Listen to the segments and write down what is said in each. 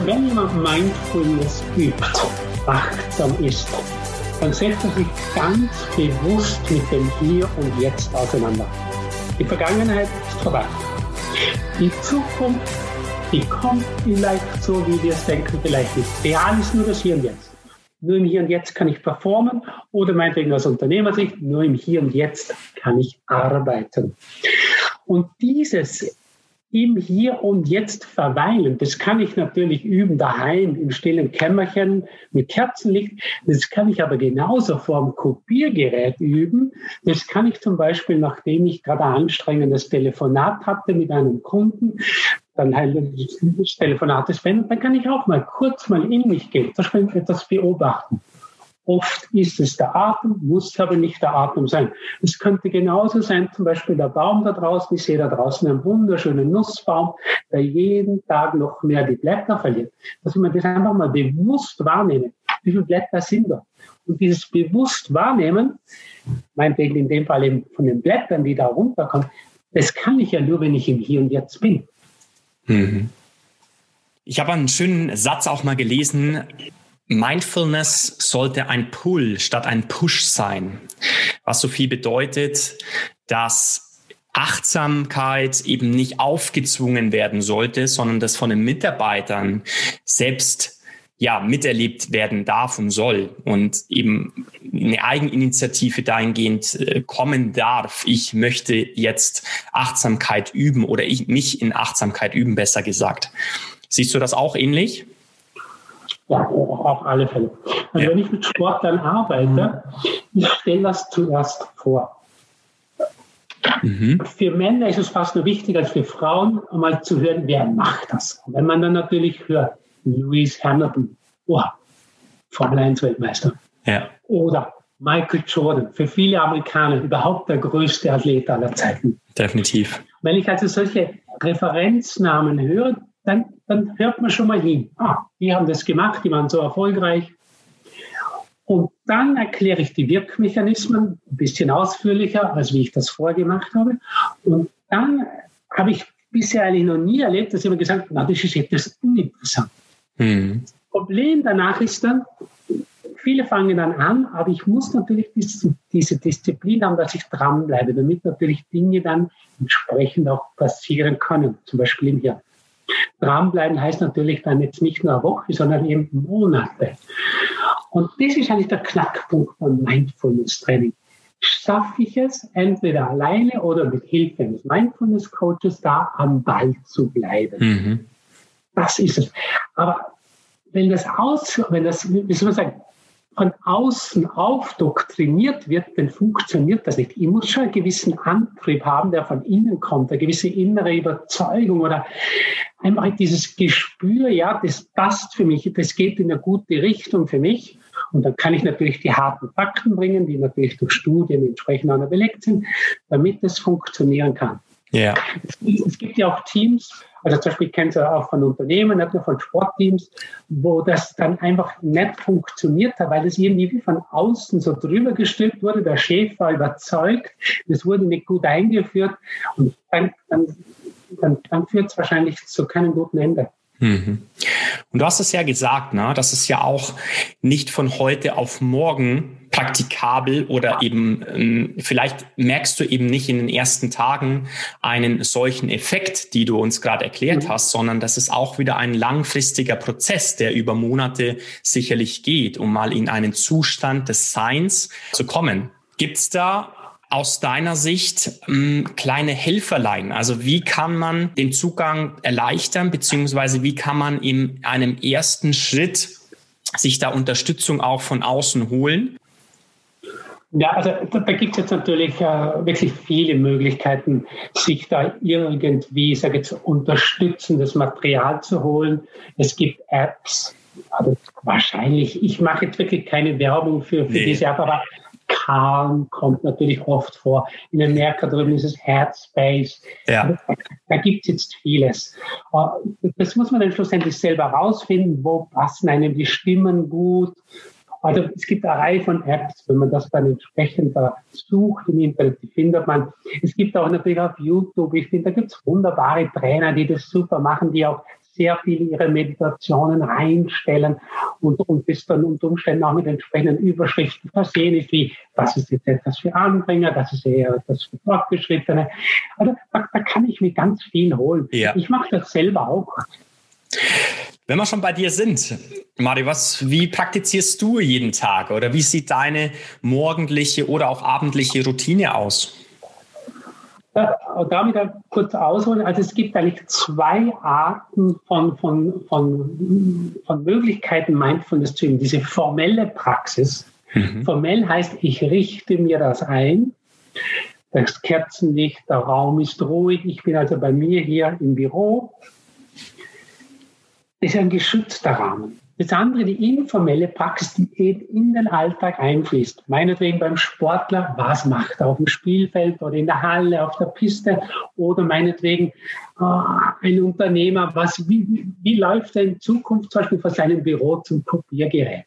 Weil wenn jemand Mindfulness übt, achtsam ist, dann setzt er sich ganz bewusst mit dem Hier und Jetzt auseinander. Die Vergangenheit ist vorbei. Die Zukunft, die kommt vielleicht so, wie wir es denken, vielleicht nicht. Real ist nur das Hier und Jetzt. Nur im Hier und Jetzt kann ich performen oder meinetwegen aus Unternehmersicht, nur im Hier und Jetzt kann ich arbeiten. Und dieses im Hier und Jetzt verweilen. Das kann ich natürlich üben daheim im stillen Kämmerchen mit Kerzenlicht. Das kann ich aber genauso vor dem Kopiergerät üben. Das kann ich zum Beispiel, nachdem ich gerade ein anstrengendes Telefonat hatte mit einem Kunden, dann halt das Telefonat ist beendet, dann kann ich auch mal kurz mal in mich gehen, zum Beispiel etwas beobachten. Oft ist es der Atem, muss aber nicht der Atem sein. Es könnte genauso sein, zum Beispiel der Baum da draußen. Ich sehe da draußen einen wunderschönen Nussbaum, der jeden Tag noch mehr die Blätter verliert. Dass man das einfach mal bewusst wahrnehmen. Wie viele Blätter sind da? Und dieses bewusst wahrnehmen, meinetwegen in dem Fall eben von den Blättern, die da runterkommen, das kann ich ja nur, wenn ich im Hier und Jetzt bin. Mhm. Ich habe einen schönen Satz auch mal gelesen. Mindfulness sollte ein Pull statt ein Push sein, was so viel bedeutet, dass Achtsamkeit eben nicht aufgezwungen werden sollte, sondern dass von den Mitarbeitern selbst ja miterlebt werden darf und soll und eben eine Eigeninitiative dahingehend äh, kommen darf. Ich möchte jetzt Achtsamkeit üben oder ich mich in Achtsamkeit üben, besser gesagt. Siehst du das auch ähnlich? Ja, auf alle Fälle. Also ja. wenn ich mit Sportlern arbeite, ich stelle das zuerst vor. Mhm. Für Männer ist es fast nur wichtiger als für Frauen, einmal zu hören, wer macht das. wenn man dann natürlich hört, Lewis Hamilton, oh, Formel 1 Weltmeister. Ja. Oder Michael Jordan, für viele Amerikaner überhaupt der größte Athlet aller Zeiten. Definitiv. Wenn ich also solche Referenznamen höre, dann, dann hört man schon mal hin. Ah, die haben das gemacht, die waren so erfolgreich. Und dann erkläre ich die Wirkmechanismen ein bisschen ausführlicher, als wie ich das vorgemacht habe. Und dann habe ich bisher eigentlich noch nie erlebt, dass jemand gesagt hat, na, das ist etwas uninteressant. Mhm. Das Problem danach ist dann, viele fangen dann an, aber ich muss natürlich diese Disziplin haben, dass ich dranbleibe, damit natürlich Dinge dann entsprechend auch passieren können, zum Beispiel im Hirn. Dranbleiben heißt natürlich dann jetzt nicht nur eine Woche, sondern eben Monate. Und das ist eigentlich der Knackpunkt von Mindfulness Training. Schaffe ich es, entweder alleine oder mit Hilfe eines Mindfulness Coaches da am Ball zu bleiben? Mhm. Das ist es. Aber wenn das aus, wenn das, wie soll man sagen, von außen aufdoktriniert wird, dann funktioniert das nicht. Ich muss schon einen gewissen Antrieb haben, der von innen kommt, eine gewisse innere Überzeugung oder einfach dieses Gespür, ja, das passt für mich, das geht in eine gute Richtung für mich. Und dann kann ich natürlich die harten Fakten bringen, die natürlich durch Studien entsprechend auch belegt sind, damit es funktionieren kann. Ja. Es, es gibt ja auch Teams, also zum Beispiel kennt ihr auch von Unternehmen, nicht nur von Sportteams, wo das dann einfach nicht funktioniert hat, weil es irgendwie wie von außen so drüber gestülpt wurde. Der Chef war überzeugt, das wurde nicht gut eingeführt und dann, dann, dann, dann führt es wahrscheinlich zu keinem guten Ende. Mhm. Und du hast es ja gesagt, ne, dass es ja auch nicht von heute auf morgen praktikabel oder eben ähm, vielleicht merkst du eben nicht in den ersten Tagen einen solchen Effekt, die du uns gerade erklärt mhm. hast, sondern das ist auch wieder ein langfristiger Prozess, der über Monate sicherlich geht, um mal in einen Zustand des Seins zu kommen. Gibt's da aus deiner Sicht ähm, kleine Helferlein? Also wie kann man den Zugang erleichtern, beziehungsweise wie kann man in einem ersten Schritt sich da Unterstützung auch von außen holen? Ja, also da, da gibt es jetzt natürlich äh, wirklich viele Möglichkeiten, sich da irgendwie, ich sage jetzt, unterstützendes Material zu holen. Es gibt Apps, also wahrscheinlich, ich mache jetzt wirklich keine Werbung für, für nee. diese App, aber Calm kommt natürlich oft vor. In Amerika drüben ist es Headspace. Ja. Da gibt es jetzt vieles. Äh, das muss man dann schlussendlich selber rausfinden, wo passen einem die Stimmen gut. Also es gibt eine Reihe von Apps, wenn man das dann entsprechend da sucht im Internet, die findet man. Es gibt auch natürlich auf YouTube, ich finde, da gibt es wunderbare Trainer, die das super machen, die auch sehr viel ihre Meditationen reinstellen und, und das dann unter Umständen auch mit entsprechenden Überschriften versehen ist, wie das ist jetzt etwas für Anfänger, das ist eher etwas für Fortgeschrittene. Also da, da kann ich mir ganz viel holen. Ja. Ich mache das selber auch. Wenn wir schon bei dir sind, Mario, was, wie praktizierst du jeden Tag oder wie sieht deine morgendliche oder auch abendliche Routine aus? Ja, da wieder kurz ausholen. Also es gibt eigentlich zwei Arten von, von, von, von Möglichkeiten, Mindfulness zu üben. Diese formelle Praxis. Mhm. Formell heißt, ich richte mir das ein. Das Kerzenlicht, der Raum ist ruhig. Ich bin also bei mir hier im Büro ist ein geschützter Rahmen. Das andere, die informelle Praxis, die eben in den Alltag einfließt. Meinetwegen beim Sportler, was macht er auf dem Spielfeld oder in der Halle, auf der Piste oder meinetwegen äh, ein Unternehmer, was, wie, wie läuft er in Zukunft zum Beispiel vor seinem Büro zum Kopiergerät?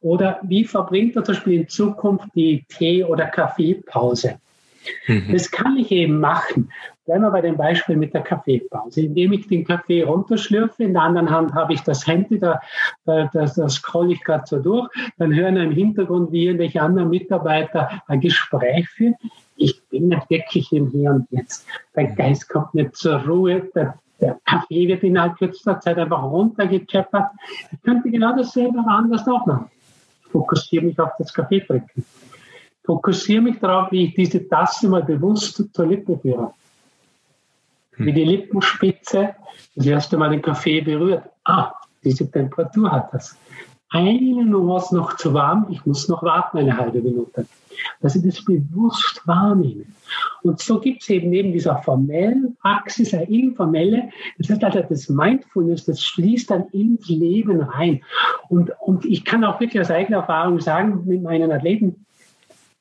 Oder wie verbringt er zum Beispiel in Zukunft die Tee- oder Kaffeepause? Mhm. Das kann ich eben machen. Bleiben wir bei dem Beispiel mit der Kaffeepause. Indem ich den Kaffee runterschlürfe, in der anderen Hand habe ich das Handy, da, da, das, das scroll ich gerade so durch, dann hören im Hintergrund, wie irgendwelche anderen Mitarbeiter ein Gespräch führen. Ich bin nicht wirklich im Hier und Jetzt. Der. Geist kommt nicht zur Ruhe, der, der Kaffee wird innerhalb kürzester Zeit einfach runtergecheppert. Ich könnte genau dasselbe aber anders auch machen. Ich fokussiere mich auf das Kaffee trinken. Fokussiere mich darauf, wie ich diese Tasse mal bewusst zur Lippe führe wie die Lippenspitze das erste Mal den Kaffee berührt. Ah, diese Temperatur hat das. Eine Nuance noch zu warm, ich muss noch warten eine halbe Minute. Dass ich das bewusst wahrnehme. Und so gibt es eben neben dieser formellen Praxis eine informelle, das heißt also das Mindfulness, das schließt dann ins Leben rein. Und, und ich kann auch wirklich aus eigener Erfahrung sagen, mit meinen Athleten,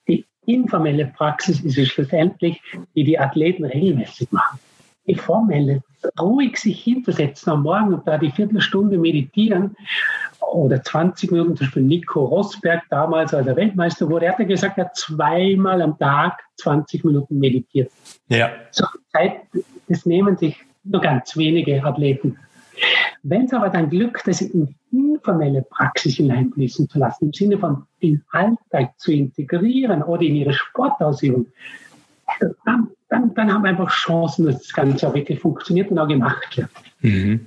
die informelle Praxis ist es schlussendlich, die die Athleten regelmäßig machen die formelle, ruhig sich hinzusetzen am Morgen und da die Viertelstunde meditieren oder 20 Minuten, zum Beispiel Nico Rosberg damals, als er Weltmeister wurde, er hat gesagt, er hat zweimal am Tag 20 Minuten meditiert. Ja. So Zeit, das nehmen sich nur ganz wenige Athleten. Wenn es aber dann Glück, das in informelle Praxis hineinfließen zu lassen, im Sinne von den Alltag zu integrieren oder in ihre Sportausübung, dann dann, dann haben wir einfach Chancen, dass das Ganze auch wirklich funktioniert und auch gemacht wird. Mhm.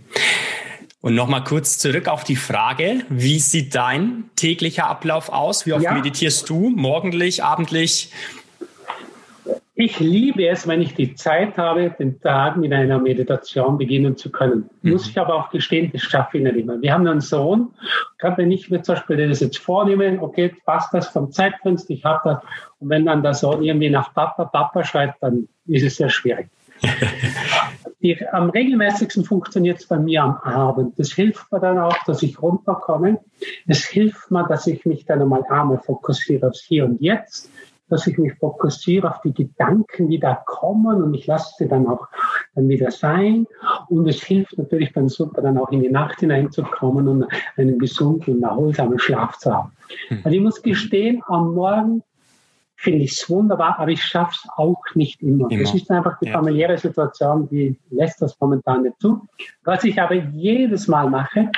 Und nochmal kurz zurück auf die Frage, wie sieht dein täglicher Ablauf aus? Wie oft ja. meditierst du? Morgendlich, abendlich? Ich liebe es, wenn ich die Zeit habe, den Tag mit einer Meditation beginnen zu können. Mhm. Muss ich aber auch gestehen, das schaffe ich nicht immer. Wir haben einen Sohn, gerade wenn ich mir zum Beispiel das jetzt vornehme, okay, passt das vom Zeitfenster, ich habe das. Und wenn dann der Sohn irgendwie nach Papa, Papa schreit, dann ist es sehr schwierig. Die, am regelmäßigsten funktioniert es bei mir am Abend. Das hilft mir dann auch, dass ich runterkomme. Es hilft mir, dass ich mich dann einmal einmal fokussiere aufs Hier und Jetzt dass ich mich fokussiere auf die Gedanken, die da kommen und ich lasse sie dann auch dann wieder sein. Und es hilft natürlich dann super, dann auch in die Nacht hineinzukommen und einen gesunden und erholsamen Schlaf zu haben. Mhm. Also ich muss gestehen, am Morgen finde ich es wunderbar, aber ich schaffe es auch nicht immer. immer. Das ist einfach die familiäre Situation, die lässt das momentan nicht zu. Was ich aber jedes Mal mache,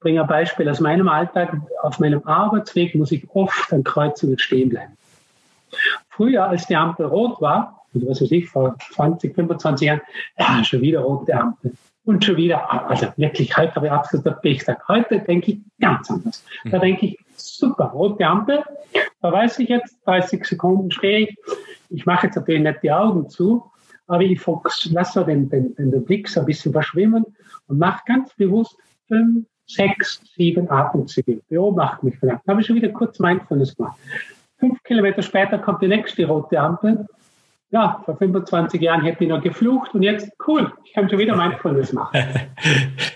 bringe ein Beispiel aus meinem Alltag. Auf meinem Arbeitsweg muss ich oft an Kreuzungen stehen bleiben. Früher, als die Ampel rot war, also was weiß ich, vor 20, 25 Jahren, ja, schon wieder rote Ampel. Und schon wieder, also wirklich, heute habe ich absolut Pech Heute denke ich ganz anders. Da mhm. denke ich, super, rote Ampel, da weiß ich jetzt, 30 Sekunden stehe ich. Ich mache jetzt natürlich nicht die Augen zu, aber ich lasse den, den, den Blick so ein bisschen verschwimmen und mache ganz bewusst fünf, sechs, sieben Atemzüge. Beobachte mich vielleicht. Da habe ich schon wieder kurz Mindfulness gemacht. Fünf Kilometer später kommt die nächste rote Ampel. Ja, vor 25 Jahren hätte ich noch geflucht und jetzt, cool, ich kann schon wieder Mindfulness machen.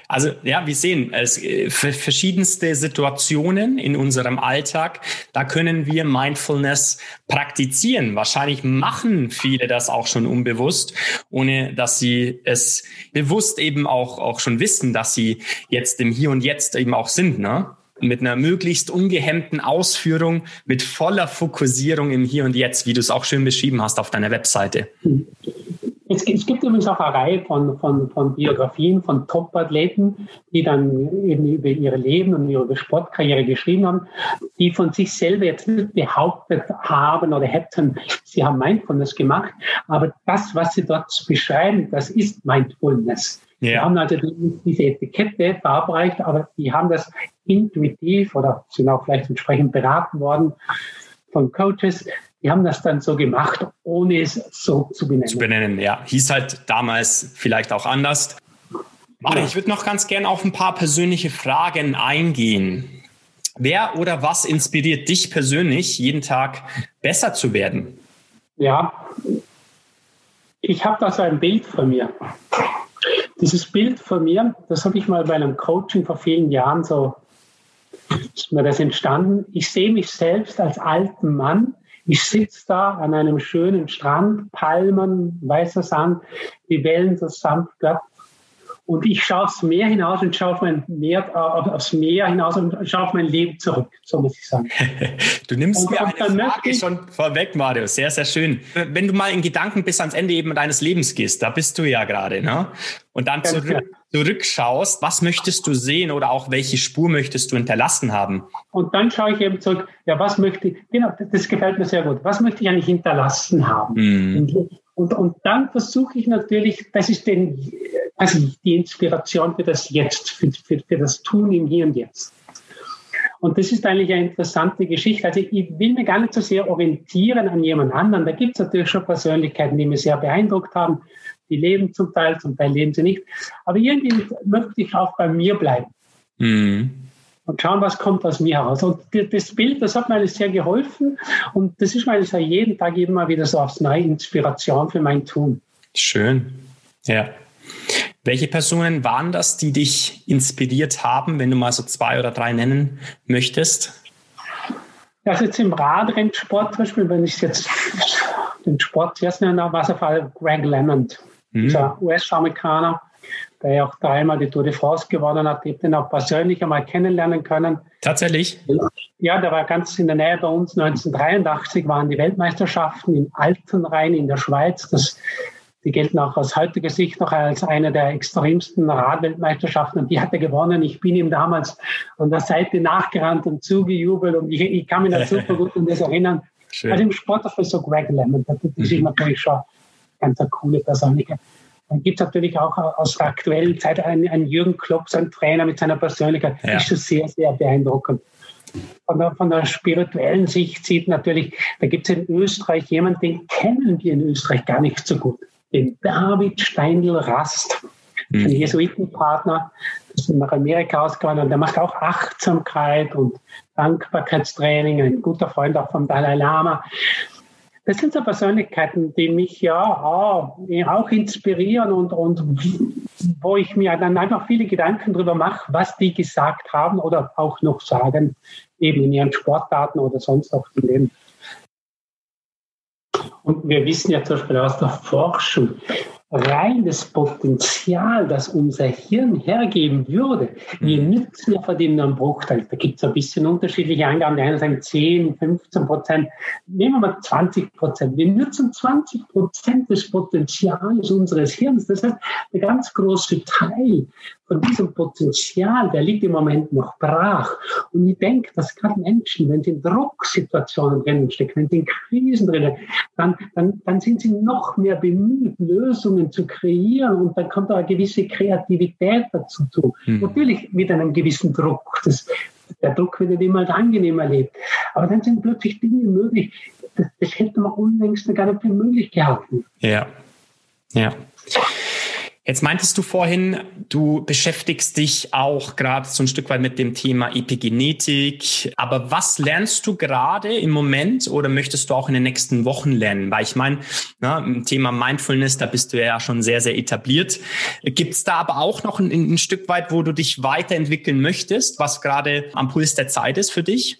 Also ja, wir sehen es äh, verschiedenste Situationen in unserem Alltag. Da können wir Mindfulness praktizieren. Wahrscheinlich machen viele das auch schon unbewusst, ohne dass sie es bewusst eben auch, auch schon wissen, dass sie jetzt im Hier und Jetzt eben auch sind. Ne? Mit einer möglichst ungehemmten Ausführung, mit voller Fokussierung im Hier und Jetzt, wie du es auch schön beschrieben hast auf deiner Webseite. Es, gibt übrigens auch eine Reihe von, von, von Biografien von Top-Athleten, die dann eben über ihre Leben und ihre Sportkarriere geschrieben haben, die von sich selber jetzt nicht behauptet haben oder hätten, sie haben Mindfulness gemacht, aber das, was sie dort beschreiben, das ist Mindfulness. Ja. Die haben also diese Etikette verabreicht, aber die haben das intuitiv oder sind auch vielleicht entsprechend beraten worden von Coaches, die haben das dann so gemacht, ohne es so zu benennen. Zu benennen, ja. Hieß halt damals vielleicht auch anders. Warte, ich würde noch ganz gerne auf ein paar persönliche Fragen eingehen. Wer oder was inspiriert dich persönlich, jeden Tag besser zu werden? Ja, ich habe da so ein Bild von mir. Dieses Bild von mir, das habe ich mal bei einem Coaching vor vielen Jahren so, ist mir das entstanden. Ich sehe mich selbst als alten Mann, ich sitze da an einem schönen Strand, Palmen, weißer Sand, die Wellen so sanft glatt. Und ich schaue aufs Meer hinaus und schaue auf mein Meer, äh, aufs Meer hinaus und schaue auf mein Leben zurück, so muss ich sagen. du nimmst und, mir eine Frage schon vorweg, Mario. Sehr, sehr schön. Wenn du mal in Gedanken bis ans Ende eben deines Lebens gehst, da bist du ja gerade, ne? Und dann zurück, zurückschaust, was möchtest du sehen oder auch welche Spur möchtest du hinterlassen haben? Und dann schaue ich eben zurück, ja, was möchte ich, genau, das gefällt mir sehr gut, was möchte ich eigentlich hinterlassen haben? Mhm. Und, und dann versuche ich natürlich, das ist den, also die Inspiration für das Jetzt, für, für, für das Tun im Hier und Jetzt. Und das ist eigentlich eine interessante Geschichte. Also ich will mir gar nicht so sehr orientieren an jemand anderen. Da gibt es natürlich schon Persönlichkeiten, die mich sehr beeindruckt haben. Die leben zum Teil, zum Teil leben sie nicht. Aber irgendwie möchte ich auch bei mir bleiben. Mhm und schauen, was kommt aus mir heraus. Und das Bild, das hat mir alles sehr geholfen und das ist mir also jeden Tag immer wieder so aufs Neue Inspiration für mein Tun. Schön. Ja. Welche Personen waren das, die dich inspiriert haben, wenn du mal so zwei oder drei nennen möchtest? Also jetzt im Radrennsport zum Beispiel, wenn ich jetzt den Sport zuerst nenne, war es auf Greg LeMond, mhm. dieser US-Amerikaner, der ja auch dreimal die Tour de France gewonnen hat. Ich habe den auch persönlich einmal kennenlernen können. Tatsächlich? Ja, der war ganz in der Nähe bei uns. 1983 waren die Weltmeisterschaften in Altenrhein in der Schweiz. Das, die gelten auch aus heutiger Sicht noch als eine der extremsten Radweltmeisterschaften. Und die hat er gewonnen. Ich bin ihm damals an der Seite nachgerannt und zugejubelt. Und ich, ich kann mich da super gut an das erinnern. Schön. Also im Sport, war so Greg Lemon. Das ist mhm. natürlich schon ganz eine coole Persönlichkeit. Dann gibt es natürlich auch aus der aktuellen Zeit einen, einen Jürgen Klopp, sein Trainer mit seiner Persönlichkeit. Ja. ist schon sehr, sehr beeindruckend. Von der, von der spirituellen Sicht sieht natürlich, da gibt es in Österreich jemanden, den kennen wir in Österreich gar nicht so gut. Den David Steindl Rast, mhm. ein Jesuitenpartner, das ist nach Amerika ausgewandert. Der macht auch Achtsamkeit und Dankbarkeitstraining, ein guter Freund auch vom Dalai Lama. Das sind so Persönlichkeiten, die mich ja auch inspirieren und, und wo ich mir dann einfach viele Gedanken darüber mache, was die gesagt haben oder auch noch sagen, eben in ihren Sportdaten oder sonst auch im Leben. Und wir wissen ja zum Beispiel aus der Forschung, rein das Potenzial, das unser Hirn hergeben würde, wir mhm. nützen ja verdienen einen Bruchteil. Da gibt es ein bisschen unterschiedliche Angaben. Die einen sagen 10, 15 Prozent. Nehmen wir mal 20 Prozent. Wir nutzen 20 Prozent des Potenzials unseres Hirns. Das heißt, der ganz große Teil von diesem Potenzial, der liegt im Moment noch brach. Und ich denke, dass gerade Menschen, wenn sie in Drucksituationen drinnen stecken, wenn sie in Krisen drinnen, dann, dann, dann sind sie noch mehr bemüht, Lösungen zu kreieren und dann kommt auch eine gewisse Kreativität dazu. Zu. Mhm. Natürlich mit einem gewissen Druck. Das, der Druck wird nicht immer als angenehm erlebt. Aber dann sind plötzlich Dinge möglich. Das, das hätte man unlängst gar nicht für möglich gehalten. Ja. Ja. Jetzt meintest du vorhin, du beschäftigst dich auch gerade so ein Stück weit mit dem Thema Epigenetik. Aber was lernst du gerade im Moment oder möchtest du auch in den nächsten Wochen lernen? Weil ich meine, ne, im Thema Mindfulness, da bist du ja schon sehr, sehr etabliert. Gibt es da aber auch noch ein, ein Stück weit, wo du dich weiterentwickeln möchtest, was gerade am Puls der Zeit ist für dich?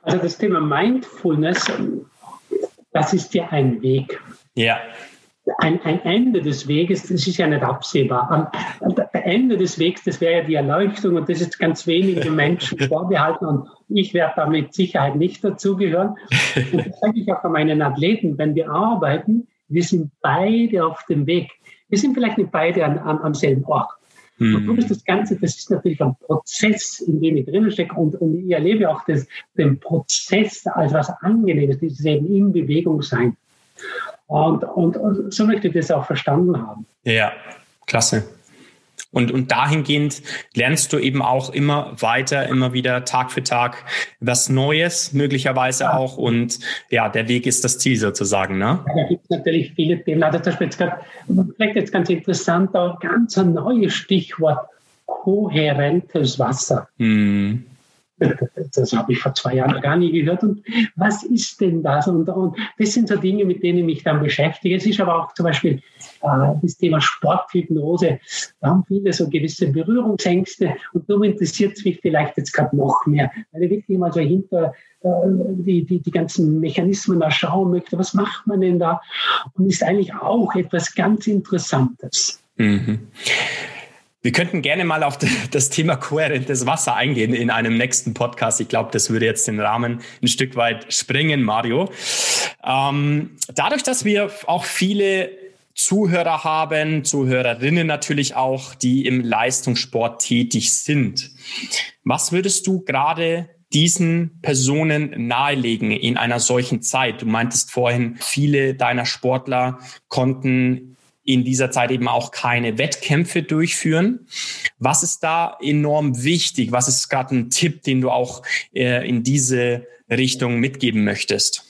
Also das Thema Mindfulness, das ist ja ein Weg. Ja ein, ein Ende des Weges, das ist ja nicht absehbar. Am Ende des Weges, das wäre ja die Erleuchtung und das ist ganz wenigen Menschen vorbehalten und ich werde da mit Sicherheit nicht dazugehören. Und das sage ich auch an meinen Athleten, wenn wir arbeiten, Wir sind beide auf dem Weg. Wir sind vielleicht nicht beide an, an, am selben Ort. Mhm. Und das Ganze, das ist natürlich ein Prozess, in dem ich drinnen stecke. Und, und ich erlebe auch das, den Prozess als was Angenehmes, dieses eben in Bewegung sein. Und, und, so möchte ich das auch verstanden haben. Ja, klasse. Und, und dahingehend lernst du eben auch immer weiter, immer wieder Tag für Tag was Neues, möglicherweise ja. auch. Und ja, der Weg ist das Ziel sozusagen. Ne? Ja, da gibt es natürlich viele Themen. Also das jetzt grad, vielleicht jetzt ganz interessant, auch ganz ein neues Stichwort, kohärentes Wasser. Hm. Das habe ich vor zwei Jahren gar nie gehört. Und was ist denn das? Und, und das sind so Dinge, mit denen ich mich dann beschäftige. Es ist aber auch zum Beispiel äh, das Thema Sporthypnose. Da haben viele so gewisse Berührungsängste. Und darum interessiert es mich vielleicht jetzt gerade noch mehr, weil ich wirklich mal so hinter äh, die, die, die ganzen Mechanismen da schauen möchte. Was macht man denn da? Und ist eigentlich auch etwas ganz Interessantes. Mhm. Wir könnten gerne mal auf das Thema kohärentes Wasser eingehen in einem nächsten Podcast. Ich glaube, das würde jetzt den Rahmen ein Stück weit springen, Mario. Ähm, dadurch, dass wir auch viele Zuhörer haben, Zuhörerinnen natürlich auch, die im Leistungssport tätig sind. Was würdest du gerade diesen Personen nahelegen in einer solchen Zeit? Du meintest vorhin, viele deiner Sportler konnten in dieser Zeit eben auch keine Wettkämpfe durchführen. Was ist da enorm wichtig? Was ist gerade ein Tipp, den du auch äh, in diese Richtung mitgeben möchtest?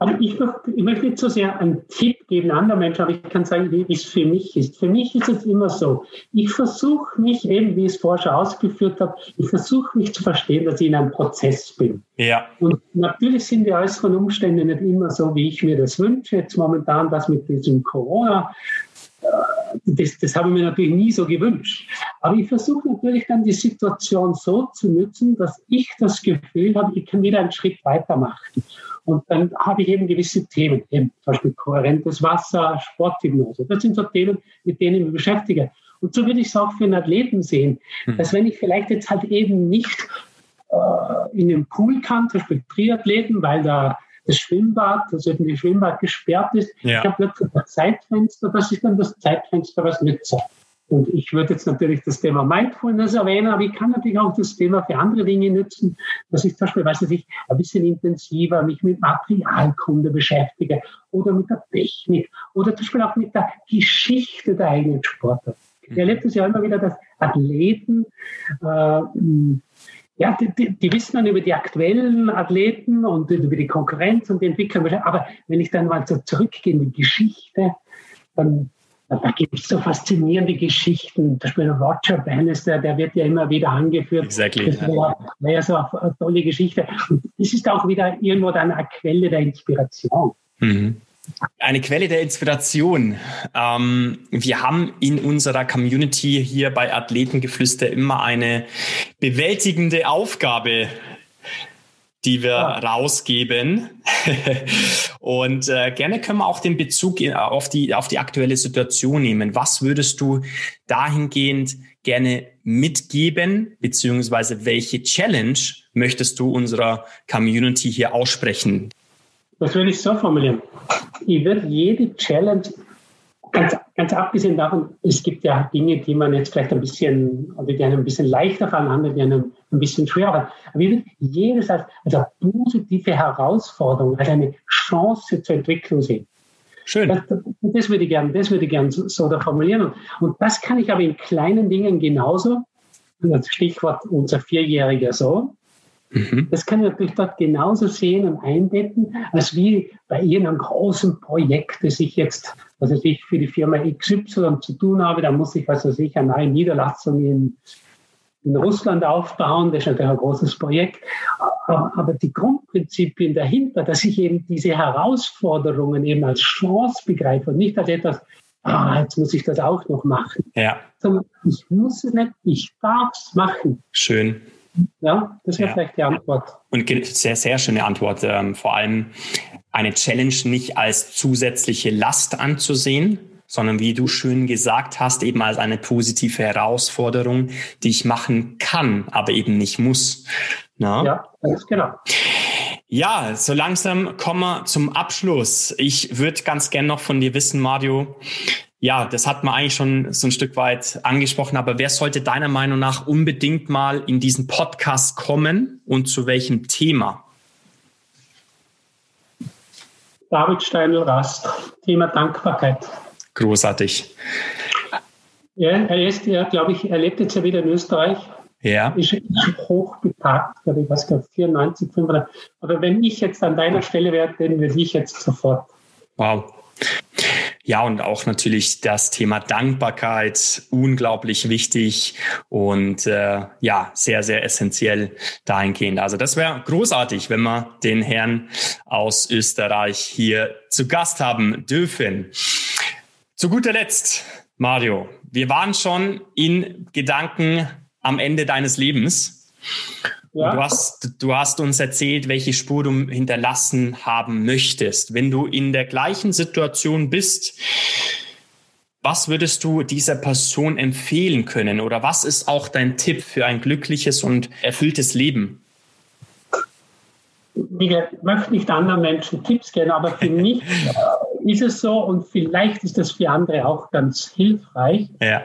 Aber ich, ich möchte nicht so sehr einen Tipp geben anderen Menschen, aber ich kann sagen, wie es für mich ist. Für mich ist es immer so. Ich versuche mich eben, wie ich es vorher schon ausgeführt habe, ich versuche mich zu verstehen, dass ich in einem Prozess bin. Ja. Und natürlich sind die äußeren Umstände nicht immer so, wie ich mir das wünsche. Jetzt momentan das mit diesem Corona das, das habe ich mir natürlich nie so gewünscht. Aber ich versuche natürlich dann die Situation so zu nutzen, dass ich das Gefühl habe, ich kann wieder einen Schritt weitermachen. Und dann habe ich eben gewisse Themen, eben zum Beispiel kohärentes Wasser, Sporthypnose. Das sind so Themen, mit denen ich mich beschäftige. Und so würde ich es auch für einen Athleten sehen, hm. dass wenn ich vielleicht jetzt halt eben nicht äh, in den Pool kann, zum Beispiel Triathleten, weil da das Schwimmbad, das öffentliche Schwimmbad gesperrt ist. Ja. Ich habe plötzlich ein Zeitfenster, das ist dann das Zeitfenster, was nütze. Und ich würde jetzt natürlich das Thema Mindfulness erwähnen, aber ich kann natürlich auch das Thema für andere Dinge nutzen, dass ich zum Beispiel, weiß ich, ein bisschen intensiver mich mit Materialkunde beschäftige oder mit der Technik oder zum Beispiel auch mit der Geschichte der eigenen Sportart. Ich erlebe das ja immer wieder, dass Athleten äh, ja, die, die, die, wissen dann über die aktuellen Athleten und über die Konkurrenz und die Entwicklung. Aber wenn ich dann mal so zurückgehe in die Geschichte, dann da gibt es so faszinierende Geschichten. Zum Beispiel Roger Bannister, der wird ja immer wieder angeführt. Exactly. Das wäre wär so eine tolle Geschichte. Und das ist auch wieder irgendwo dann eine Quelle der Inspiration. Mhm. Eine Quelle der Inspiration. Ähm, wir haben in unserer Community hier bei Athletengeflüster immer eine bewältigende Aufgabe, die wir ja. rausgeben. Und äh, gerne können wir auch den Bezug auf die, auf die aktuelle Situation nehmen. Was würdest du dahingehend gerne mitgeben, beziehungsweise welche Challenge möchtest du unserer Community hier aussprechen? Das würde ich so formulieren. Ich würde jede Challenge, ganz, ganz abgesehen davon, es gibt ja Dinge, die man jetzt vielleicht ein bisschen, oder die einem ein bisschen leichter fallen, andere, die einem ein bisschen schwerer. Aber ich würde jedes als, als eine positive Herausforderung, als eine Chance zur Entwicklung sehen. Schön. Das, das würde ich gerne, das würde ich gerne so, so da formulieren. Und, und das kann ich aber in kleinen Dingen genauso. Das Stichwort unser vierjähriger Sohn. Mhm. Das kann ich natürlich dort genauso sehen und einbetten, als wie bei irgendeinem großen Projekt, das ich jetzt, was weiß ich, für die Firma XY zu tun habe. Da muss ich, was weiß ich, eine neue Niederlassung in, in Russland aufbauen. Das ist natürlich ein großes Projekt. Aber die Grundprinzipien dahinter, dass ich eben diese Herausforderungen eben als Chance begreife und nicht als etwas, ah, jetzt muss ich das auch noch machen. Ja. Sondern ich muss es nicht, ich darf es machen. Schön. Ja, das wäre ja. vielleicht die Antwort. Und sehr, sehr schöne Antwort. Ähm, vor allem eine Challenge nicht als zusätzliche Last anzusehen, sondern wie du schön gesagt hast, eben als eine positive Herausforderung, die ich machen kann, aber eben nicht muss. Na? Ja, ganz genau. Ja, so langsam kommen wir zum Abschluss. Ich würde ganz gern noch von dir wissen, Mario. Ja, das hat man eigentlich schon so ein Stück weit angesprochen, aber wer sollte deiner Meinung nach unbedingt mal in diesen Podcast kommen und zu welchem Thema? David Steinl-Rast, Thema Dankbarkeit. Großartig. Ja, er ist ja, glaube ich, er lebt jetzt ja wieder in Österreich ja. Ist, hochgetagt, glaube ich, was glaube 94, 95. Aber wenn ich jetzt an deiner Stelle wäre, dann würde ich jetzt sofort. Wow. Ja, und auch natürlich das Thema Dankbarkeit, unglaublich wichtig und äh, ja, sehr, sehr essentiell dahingehend. Also das wäre großartig, wenn wir den Herrn aus Österreich hier zu Gast haben dürfen. Zu guter Letzt, Mario, wir waren schon in Gedanken am Ende deines Lebens. Ja. Du, hast, du hast uns erzählt, welche Spur du hinterlassen haben möchtest. Wenn du in der gleichen Situation bist, was würdest du dieser Person empfehlen können? Oder was ist auch dein Tipp für ein glückliches und erfülltes Leben? Ich möchte nicht anderen Menschen Tipps geben, aber für mich ist es so und vielleicht ist das für andere auch ganz hilfreich. Ja.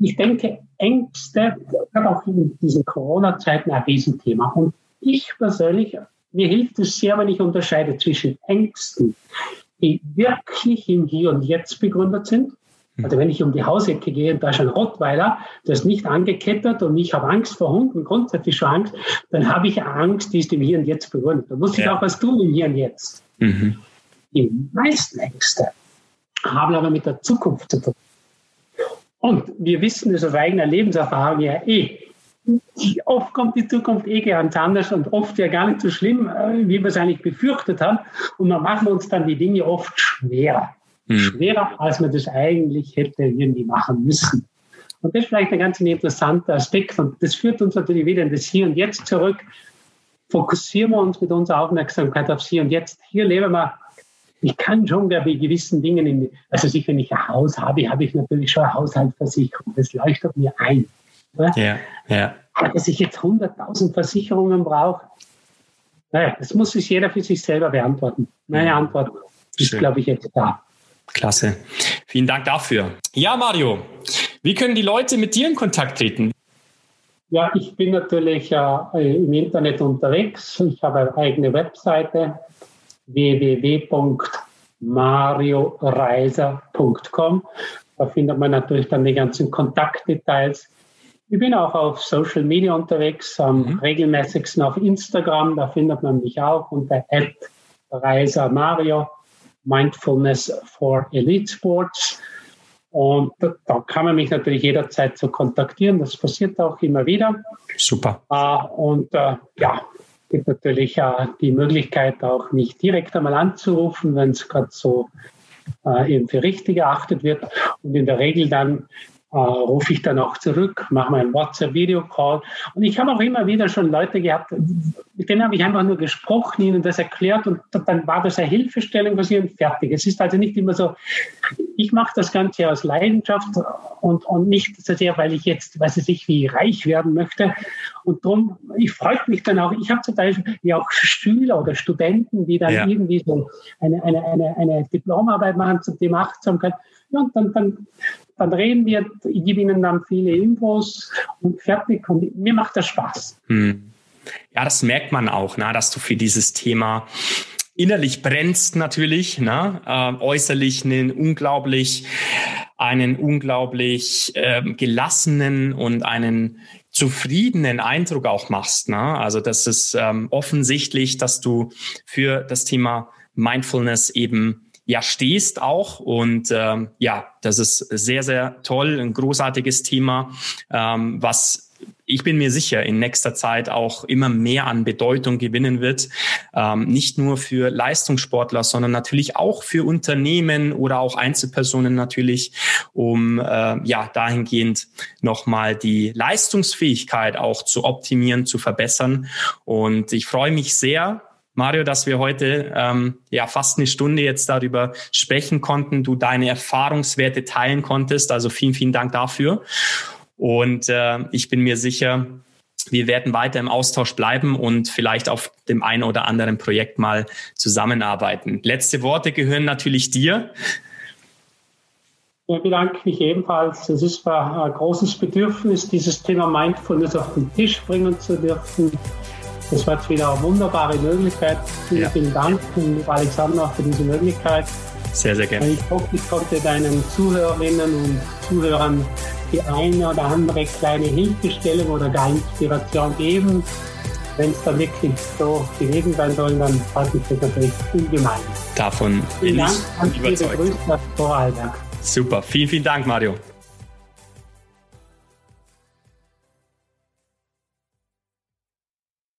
Ich denke, Ängste, gerade auch in diesen Corona-Zeiten ein Riesenthema. Und ich persönlich, mir hilft es sehr, wenn ich unterscheide zwischen Ängsten, die wirklich im Hier und Jetzt begründet sind. Also wenn ich um die Hausecke gehe und da ist ein Rottweiler, der ist nicht angekettet und ich habe Angst vor Hunden, grundsätzlich schon Angst, dann habe ich Angst, die ist im Hier und Jetzt begründet. Da muss ich ja. auch was tun im Hier und Jetzt. Mhm. Die meisten Ängste haben aber mit der Zukunft zu tun. Und wir wissen es aus eigener Lebenserfahrung ja eh. Oft kommt die Zukunft eh ganz anders und oft ja gar nicht so schlimm, äh, wie wir es eigentlich befürchtet haben. Und dann machen uns dann die Dinge oft schwerer. Mhm. Schwerer, als man das eigentlich hätte irgendwie machen müssen. Und das ist vielleicht ein ganz interessanter Aspekt. Und das führt uns natürlich wieder in das Hier und Jetzt zurück. Fokussieren wir uns mit unserer Aufmerksamkeit aufs Hier und Jetzt. Hier leben wir ich kann schon bei gewissen Dingen, in, also sich, wenn ich ein Haus habe, habe ich natürlich schon eine Haushaltsversicherung. Das leuchtet mir ein. Oder? Ja, ja. Aber dass ich jetzt 100.000 Versicherungen brauche, naja, das muss sich jeder für sich selber beantworten. Meine Antwort ist, glaube ich, jetzt da. Klasse. Vielen Dank dafür. Ja, Mario, wie können die Leute mit dir in Kontakt treten? Ja, ich bin natürlich äh, im Internet unterwegs. Ich habe eine eigene Webseite www.marioreiser.com. Da findet man natürlich dann die ganzen Kontaktdetails. Ich bin auch auf Social Media unterwegs, am mhm. regelmäßigsten auf Instagram. Da findet man mich auch unter Reiser Mario, Mindfulness for Elite Sports. Und da, kann man mich natürlich jederzeit so kontaktieren. Das passiert auch immer wieder. Super. Uh, und uh, ja, gibt natürlich äh, die Möglichkeit, auch mich direkt einmal anzurufen, wenn es gerade so äh, eben für richtig erachtet wird. Und in der Regel dann äh, rufe ich dann auch zurück, mache meinen WhatsApp-Video-Call. Und ich habe auch immer wieder schon Leute gehabt, mit denen habe ich einfach nur gesprochen, ihnen das erklärt und dann war das eine Hilfestellung für sie und fertig. Es ist also nicht immer so, ich mache das Ganze aus Leidenschaft und, und nicht so sehr, weil ich jetzt, weiß ich nicht, wie reich werden möchte. Und darum, ich freue mich dann auch, ich habe zum Beispiel ja auch Schüler oder Studenten, die dann ja. irgendwie so eine, eine, eine, eine Diplomarbeit machen zum Thema Achtsamkeit. Ja, und dann, dann dann reden wir, ich gebe ihnen dann viele Infos und fertig. Und mir macht das Spaß. Hm. Ja, das merkt man auch, na, dass du für dieses Thema innerlich brennst natürlich, ne? äh, äußerlich einen unglaublich, einen unglaublich äh, gelassenen und einen zufriedenen Eindruck auch machst. Ne? Also das ist ähm, offensichtlich, dass du für das Thema Mindfulness eben ja stehst auch. Und ähm, ja, das ist sehr, sehr toll, ein großartiges Thema, ähm, was ich bin mir sicher, in nächster Zeit auch immer mehr an Bedeutung gewinnen wird. Ähm, nicht nur für Leistungssportler, sondern natürlich auch für Unternehmen oder auch Einzelpersonen natürlich, um äh, ja dahingehend nochmal die Leistungsfähigkeit auch zu optimieren, zu verbessern. Und ich freue mich sehr, Mario, dass wir heute ähm, ja fast eine Stunde jetzt darüber sprechen konnten, du deine Erfahrungswerte teilen konntest. Also vielen, vielen Dank dafür. Und äh, ich bin mir sicher, wir werden weiter im Austausch bleiben und vielleicht auf dem einen oder anderen Projekt mal zusammenarbeiten. Letzte Worte gehören natürlich dir. Ich bedanke mich ebenfalls. Es ist ein großes Bedürfnis, dieses Thema Mindfulness auf den Tisch bringen zu dürfen. Das war jetzt wieder eine wunderbare Möglichkeit. Vielen, ja. vielen Dank, Alexander, für diese Möglichkeit. Sehr, sehr gerne. Ich hoffe, ich konnte deinen Zuhörerinnen und Zuhörern die eine oder andere kleine Hilfestellung oder gar Inspiration geben. Wenn es da wirklich so gewesen sein soll, dann freut mich das natürlich ungemein. Davon vielen Dank. Dank. Liebe Grüße aus Vorarlberg. Super. Vielen, vielen Dank, Mario.